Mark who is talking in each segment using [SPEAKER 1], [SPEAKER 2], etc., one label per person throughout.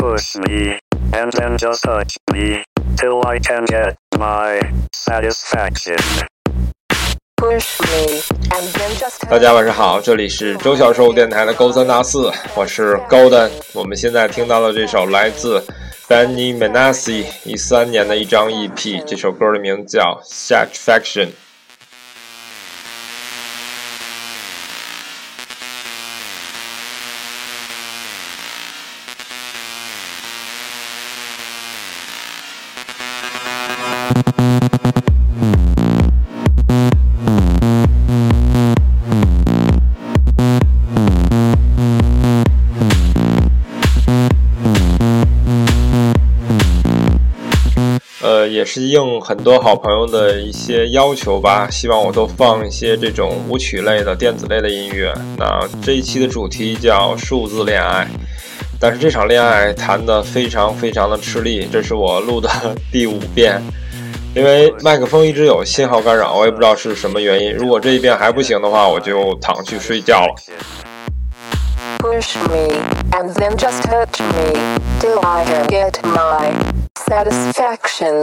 [SPEAKER 1] push me, and then just touch me, till I can get my satisfaction.
[SPEAKER 2] push me, and then just
[SPEAKER 3] 大家晚上好，这里是周小兽电台的勾三搭四，我是 Golden。我们现在听到的这首来自 Benny Manassi 一三年的一张 EP，这首歌的名字叫 Satisfaction。是应很多好朋友的一些要求吧，希望我都放一些这种舞曲类的、电子类的音乐。那这一期的主题叫数字恋爱，但是这场恋爱谈的非常非常的吃力，这是我录的第五遍，因为麦克风一直有信号干扰，我也不知道是什么原因。如果这一遍还不行的话，我就躺去睡觉了。
[SPEAKER 2] push me, and then just touch me, till I can get my satisfaction.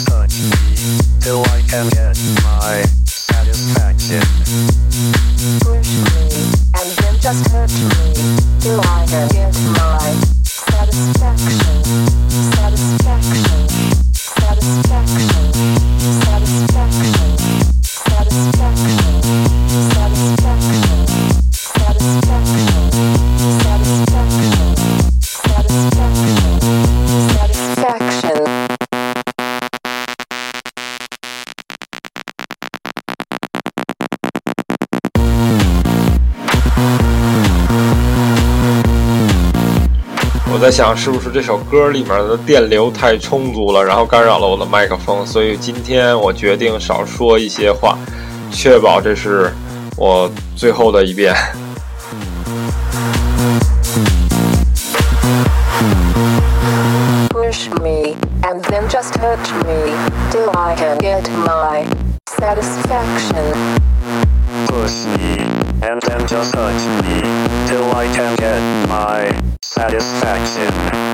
[SPEAKER 1] your till I can get.
[SPEAKER 3] 我在想，是不是这首歌里面的电流太充足了，然后干扰了我的麦克风，所以今天我决定少说一些话，确保这是我最后的一遍。
[SPEAKER 2] Push me, and then just touch me, till I can get my satisfaction.
[SPEAKER 1] Push me, and then just touch me, till I can get my satisfaction.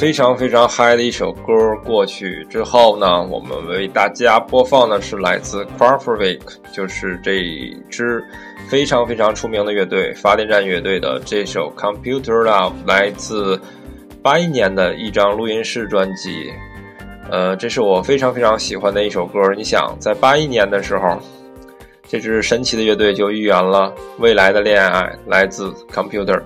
[SPEAKER 3] 非常非常嗨的一首歌过去之后呢，我们为大家播放的是来自 q u a r f e r v i k 就是这支非常非常出名的乐队发电站乐队的这首 Computer Love，来自八一年的一张录音室专辑。呃，这是我非常非常喜欢的一首歌。你想，在八一年的时候，这支神奇的乐队就预言了未来的恋爱来自 Computer。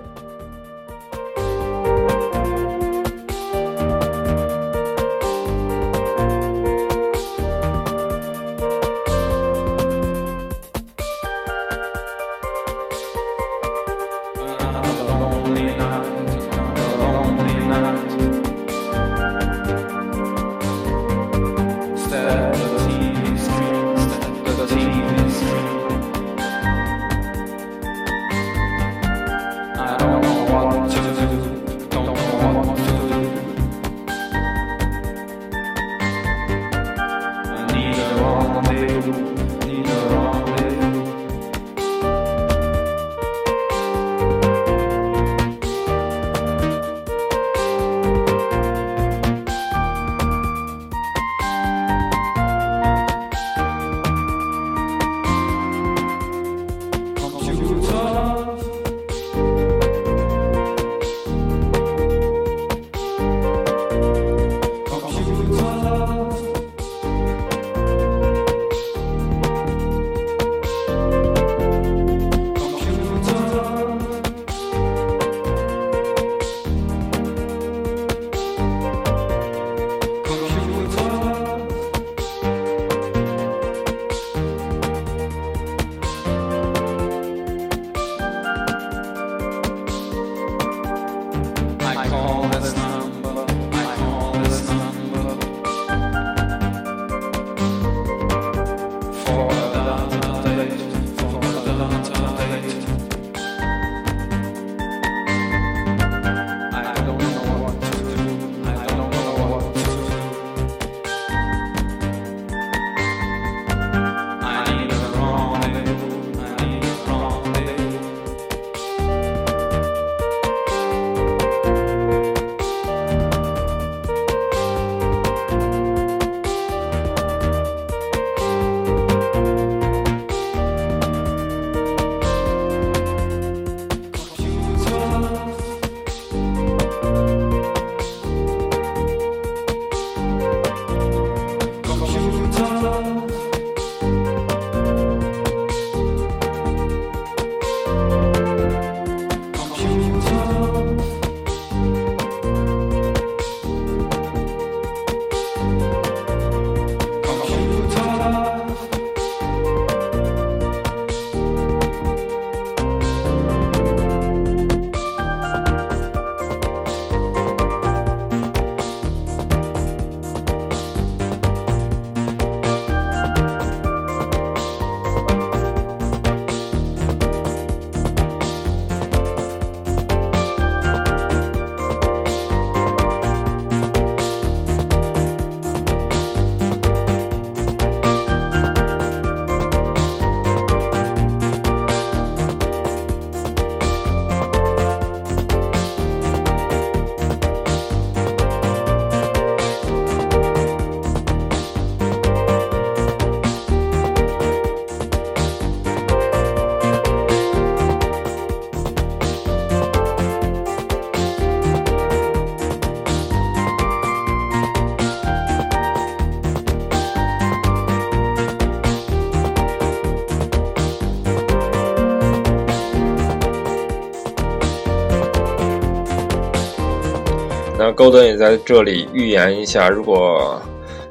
[SPEAKER 3] 高登也在这里预言一下，如果，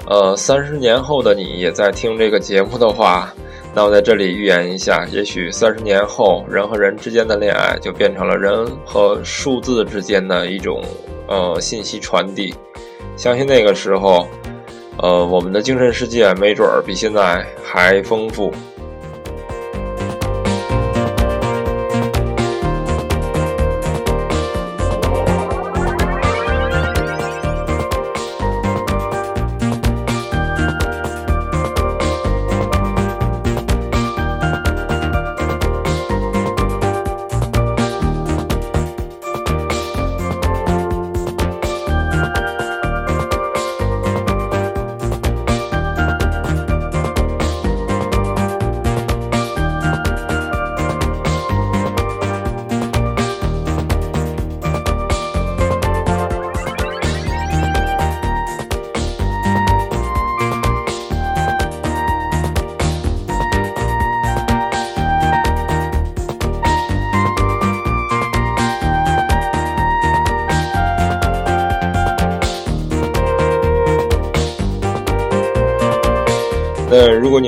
[SPEAKER 3] 呃，三十年后的你也在听这个节目的话，那我在这里预言一下，也许三十年后，人和人之间的恋爱就变成了人和数字之间的一种，呃，信息传递。相信那个时候，呃，我们的精神世界没准儿比现在还丰富。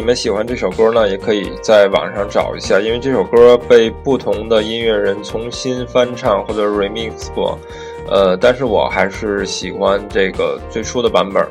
[SPEAKER 3] 你们喜欢这首歌呢，也可以在网上找一下，因为这首歌被不同的音乐人重新翻唱或者 remix 过，呃，但是我还是喜欢这个最初的版本。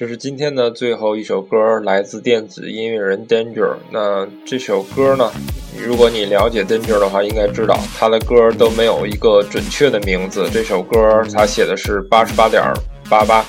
[SPEAKER 3] 就是今天的最后一首歌，来自电子音乐人 Danger。那这首歌呢，如果你了解 Danger 的话，应该知道他的歌都没有一个准确的名字。这首歌他写的是八十八点八八。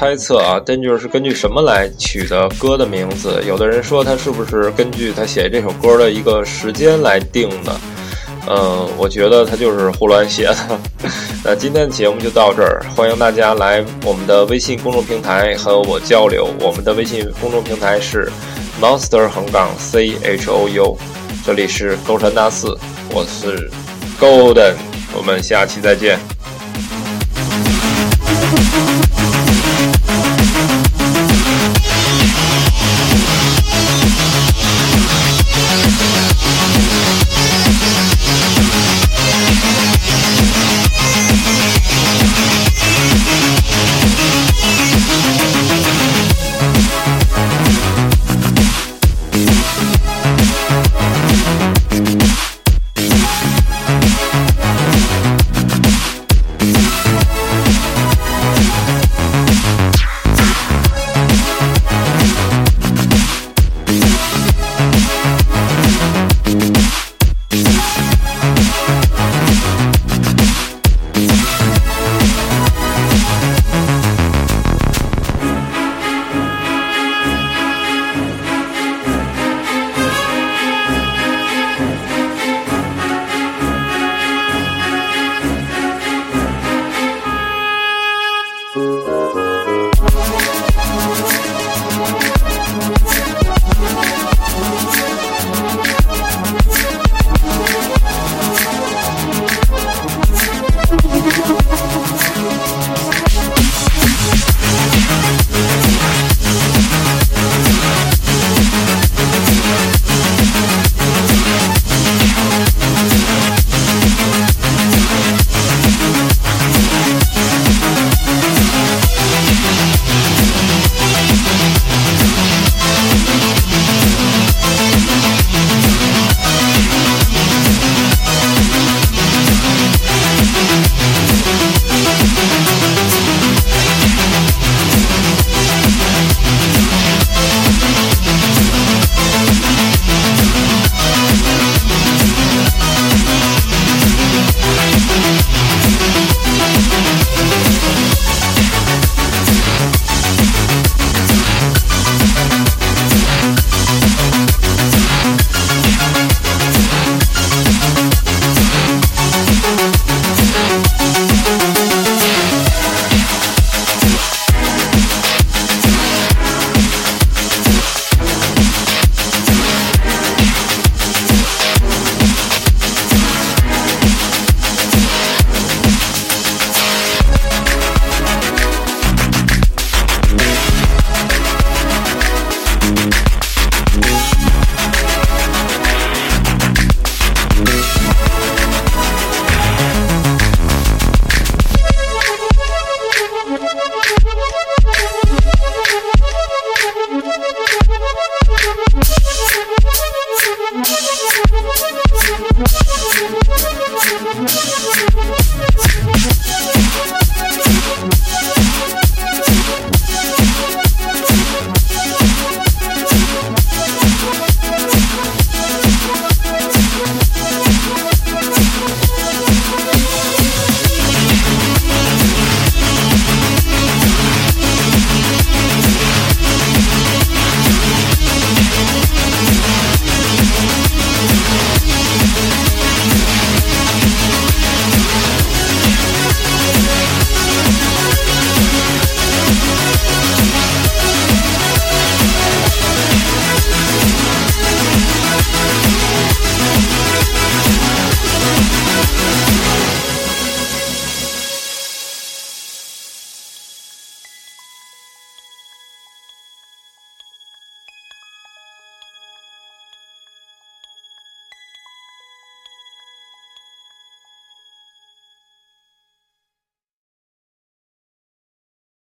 [SPEAKER 3] 猜测啊，Danger 是根据什么来取的歌的名字？有的人说他是不是根据他写这首歌的一个时间来定的？嗯，我觉得他就是胡乱写的。那今天的节目就到这儿，欢迎大家来我们的微信公众平台和我交流。我们的微信公众平台是 Monster 横杠 C H O U，这里是勾山大四，我是 Golden，我们下期再见。